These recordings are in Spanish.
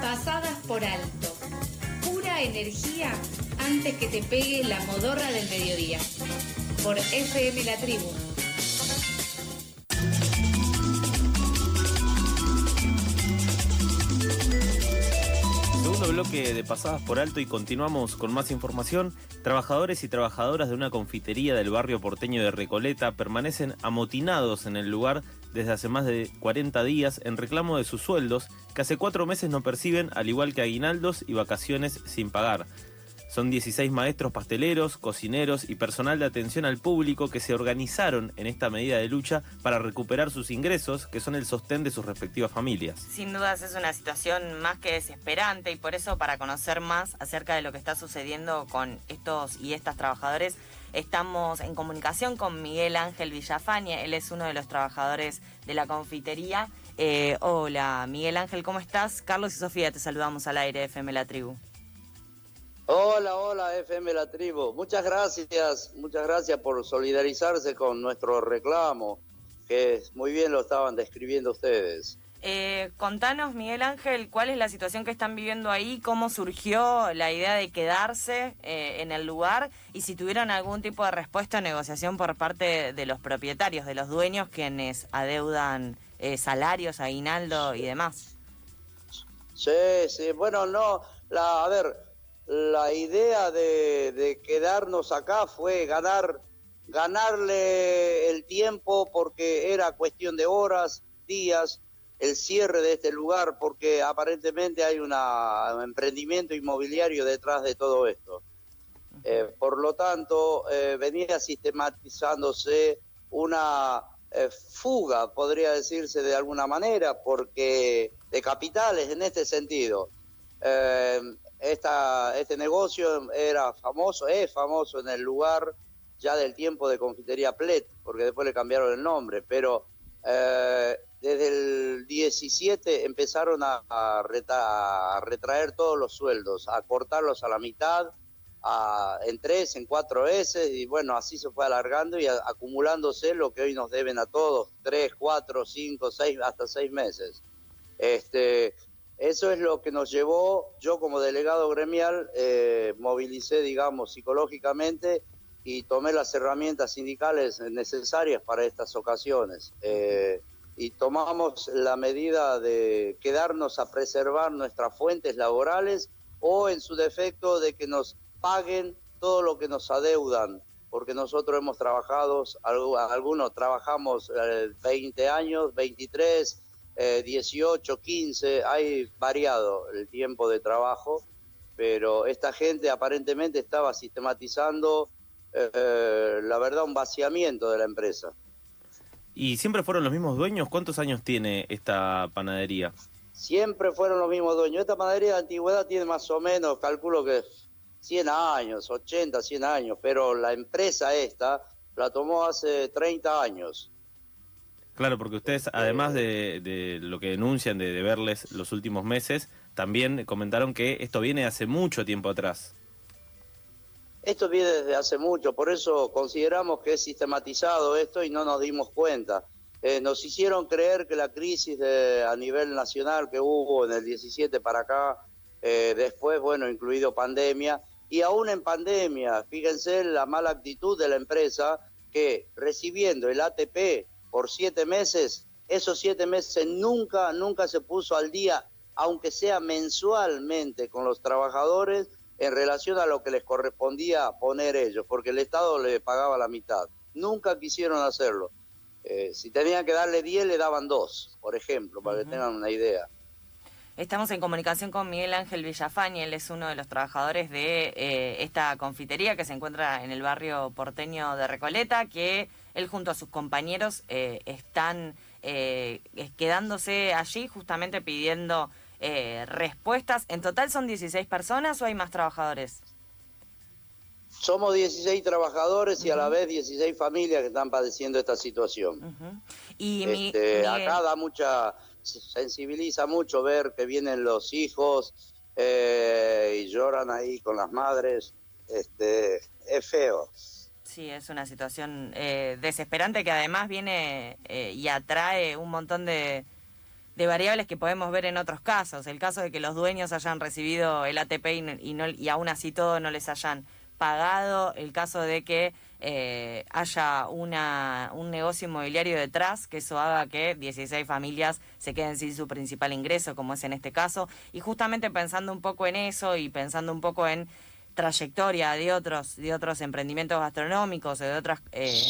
pasadas por alto. Pura energía antes que te pegue la modorra del mediodía. Por FM La Tribu bloque de pasadas por alto y continuamos con más información. Trabajadores y trabajadoras de una confitería del barrio porteño de Recoleta permanecen amotinados en el lugar desde hace más de 40 días en reclamo de sus sueldos que hace cuatro meses no perciben, al igual que aguinaldos y vacaciones sin pagar. Son 16 maestros pasteleros, cocineros y personal de atención al público que se organizaron en esta medida de lucha para recuperar sus ingresos, que son el sostén de sus respectivas familias. Sin dudas es una situación más que desesperante y por eso para conocer más acerca de lo que está sucediendo con estos y estas trabajadores, estamos en comunicación con Miguel Ángel Villafaña, él es uno de los trabajadores de la confitería. Eh, hola Miguel Ángel, ¿cómo estás? Carlos y Sofía, te saludamos al aire FM La Tribu. Hola, hola FM La Tribu. Muchas gracias, muchas gracias por solidarizarse con nuestro reclamo, que muy bien lo estaban describiendo ustedes. Eh, contanos, Miguel Ángel, cuál es la situación que están viviendo ahí, cómo surgió la idea de quedarse eh, en el lugar y si tuvieron algún tipo de respuesta o negociación por parte de los propietarios, de los dueños quienes adeudan eh, salarios, aguinaldo y demás. Sí, sí, bueno, no, la, a ver, la idea de, quedarnos acá fue ganar, ganarle el tiempo porque era cuestión de horas, días, el cierre de este lugar, porque aparentemente hay un emprendimiento inmobiliario detrás de todo esto. Eh, por lo tanto, eh, venía sistematizándose una eh, fuga, podría decirse de alguna manera, porque de capitales en este sentido esta, este negocio era famoso, es famoso en el lugar ya del tiempo de Confitería Plet, porque después le cambiaron el nombre, pero desde el 17 empezaron a, retraer todos los sueldos, a cortarlos a la mitad, a, en tres, en cuatro veces, y bueno, así se fue alargando y acumulándose lo que hoy nos deben a todos, tres, cuatro, cinco, seis, hasta seis meses. Este, eso es lo que nos llevó, yo como delegado gremial, eh, movilicé, digamos, psicológicamente y tomé las herramientas sindicales necesarias para estas ocasiones. Eh, y tomamos la medida de quedarnos a preservar nuestras fuentes laborales o en su defecto de que nos paguen todo lo que nos adeudan, porque nosotros hemos trabajado, algunos trabajamos 20 eh, años, 23, 18, eh, 15, hay variado el tiempo de trabajo, pero esta gente aparentemente estaba sistematizando, eh, la verdad, un vaciamiento de la empresa. ¿Y siempre fueron los mismos dueños? ¿Cuántos años tiene esta panadería? Siempre fueron los mismos dueños. Esta panadería de antigüedad tiene más o menos, calculo que 100 años, 80, 100 años, pero la empresa esta la tomó hace 30 años. Claro, porque ustedes, además de, lo que denuncian de, verles los últimos meses, también comentaron que esto viene hace mucho tiempo atrás. Esto viene desde hace mucho, por eso consideramos que es sistematizado esto y no nos dimos cuenta. Eh, nos hicieron creer que la crisis de, a nivel nacional que hubo en el 17 para acá, eh, después, bueno, incluido pandemia, y aún en pandemia, fíjense la mala actitud de la empresa que recibiendo el ATP por siete meses, esos siete meses nunca, nunca se puso al día, aunque sea mensualmente, con los trabajadores en relación a lo que les correspondía poner ellos, porque el Estado le pagaba la mitad. Nunca quisieron hacerlo. Eh, si tenían que darle 10, le daban dos, por ejemplo, para que tengan una idea. Estamos en comunicación con Miguel Ángel Villafañe, él es uno de los trabajadores de eh, esta confitería que se encuentra en el barrio porteño de Recoleta, que él junto a sus compañeros eh, están eh, quedándose allí justamente pidiendo respuestas. ¿En total son 16 personas o hay más trabajadores? Somos 16 trabajadores y a la vez 16 familias que están padeciendo esta situación. Y este, acá da mucha sensibiliza mucho ver que vienen los hijos eh, y lloran ahí con las madres. Este, es feo. Sí, es una situación eh, desesperante que además viene eh, y atrae un montón de, de variables que podemos ver en otros casos. El caso de que los dueños hayan recibido el ATP y, no, y aún así todo no les hayan pagado, el caso de que eh, haya una, un negocio inmobiliario detrás, que eso haga que 16 familias se queden sin su principal ingreso, como es en este caso. Y justamente pensando un poco en eso y pensando un poco en trayectoria de otros de otros emprendimientos gastronómicos de otras eh,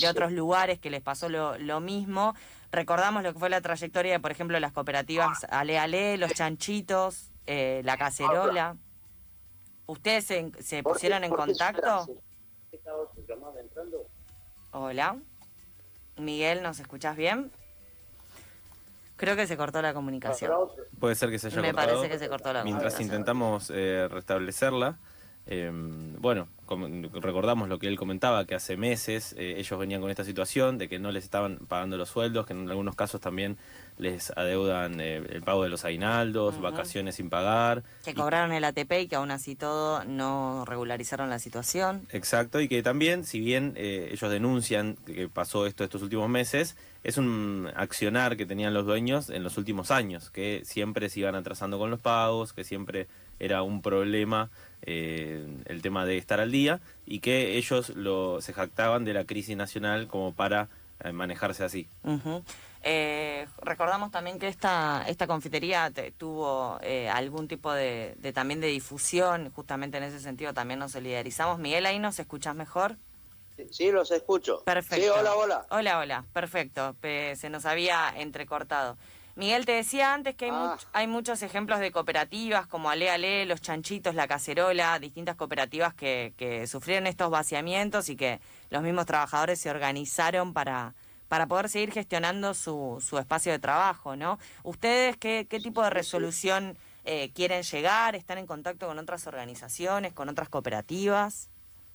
de otros lugares que les pasó lo, lo mismo recordamos lo que fue la trayectoria de por ejemplo las cooperativas Ale Ale los chanchitos eh, la cacerola. Ustedes se, se pusieron en contacto Hola. Miguel, ¿nos escuchas bien? Creo que se cortó la comunicación. Puede ser que se haya Me parece que se cortó la Mientras intentamos eh, restablecerla, eh, bueno, recordamos lo que él comentaba, que hace meses eh, ellos venían con esta situación de que no les estaban pagando los sueldos, que en algunos casos también les adeudan eh, el pago de los aguinaldos, vacaciones sin pagar. Que cobraron el ATP y que aún así todo no regularizaron la situación. Exacto, y que también, si bien eh, ellos denuncian que pasó esto estos últimos meses, es un accionar que tenían los dueños en los últimos años, que siempre se iban atrasando con los pagos, que siempre era un problema eh, el tema de estar al día y que ellos lo, se jactaban de la crisis nacional como para eh, manejarse así. Eh, recordamos también que esta, esta confitería tuvo algún tipo de, también de difusión, justamente en ese sentido también nos solidarizamos. Miguel, ahí nos escuchas mejor. Sí, los escucho. Perfecto. Sí, hola, hola. Hola, hola, perfecto. se nos había entrecortado. Miguel, te decía antes que hay, ah. hay muchos ejemplos de cooperativas como Ale Ale, Los Chanchitos, La Cacerola, distintas cooperativas que, que sufrieron estos vaciamientos y que los mismos trabajadores se organizaron para, para poder seguir gestionando su, su espacio de trabajo, ¿no? ¿Ustedes qué, qué tipo de resolución eh, quieren llegar? ¿Están en contacto con otras organizaciones, con otras cooperativas?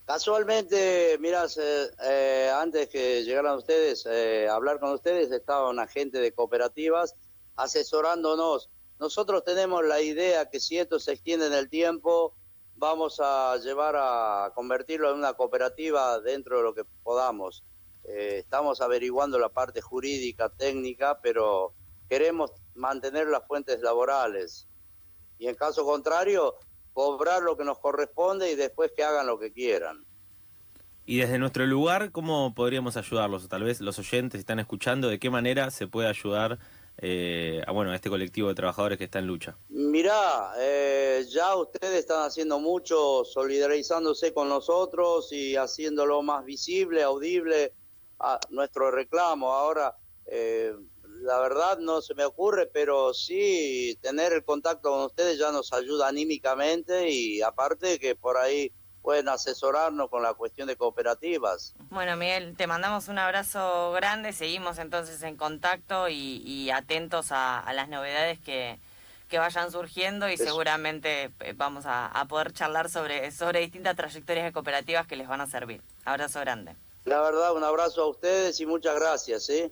Casualmente, mirá, eh, antes que llegaran ustedes, eh, hablar con ustedes, estaba un agente de cooperativas asesorándonos. Nosotros tenemos la idea que si esto se extiende en el tiempo, vamos a llevar a convertirlo en una cooperativa dentro de lo que podamos. Eh, estamos averiguando la parte jurídica, técnica, pero queremos mantener las fuentes laborales. Y en caso contrario, cobrar lo que nos corresponde y después que hagan lo que quieran. Y desde nuestro lugar, ¿cómo podríamos ayudarlos? Tal vez los oyentes están escuchando, ¿de qué manera se puede ayudar eh, a, bueno, a este colectivo de trabajadores que está en lucha? Mirá, eh, ya ustedes están haciendo mucho, solidarizándose con nosotros y haciéndolo más visible, audible a nuestro reclamo. Ahora, eh, la verdad no se me ocurre, pero sí tener el contacto con ustedes ya nos ayuda anímicamente y aparte que por ahí pueden asesorarnos con la cuestión de cooperativas. Bueno, Miguel, te mandamos un abrazo grande, seguimos entonces en contacto y, atentos a, las novedades que, vayan surgiendo y seguramente eh, vamos a, poder charlar sobre, sobre distintas trayectorias de cooperativas que les van a servir. Abrazo grande. La verdad, un abrazo a ustedes y muchas gracias. ¿sí?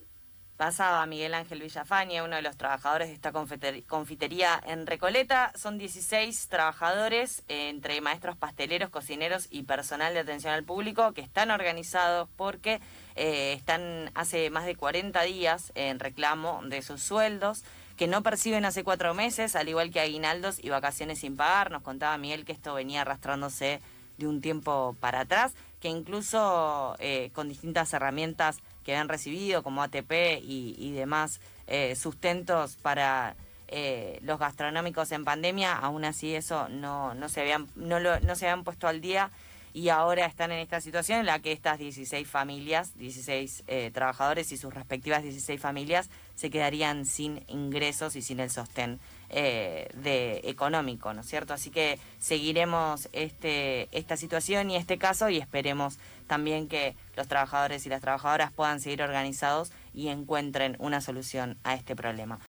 Pasaba Miguel Ángel Villafaña, uno de los trabajadores de esta confitería en Recoleta. Son 16 trabajadores, entre maestros pasteleros, cocineros y personal de atención al público, que están organizados porque eh, están hace más de 40 días en reclamo de sus sueldos, que no perciben hace cuatro meses, al igual que aguinaldos y vacaciones sin pagar. Nos contaba Miguel que esto venía arrastrándose de un tiempo para atrás, que incluso eh, con distintas herramientas que han recibido como ATP y, demás eh, sustentos para eh, los gastronómicos en pandemia, aún así eso no, no, se habían, no, no se habían puesto al día y ahora están en esta situación en la que estas 16 familias, 16 eh, trabajadores y sus respectivas 16 familias se quedarían sin ingresos y sin el sostén eh, de económico, ¿no es cierto? Así que seguiremos este, esta situación y este caso y esperemos también que los trabajadores y las trabajadoras puedan seguir organizados y encuentren una solución a este problema.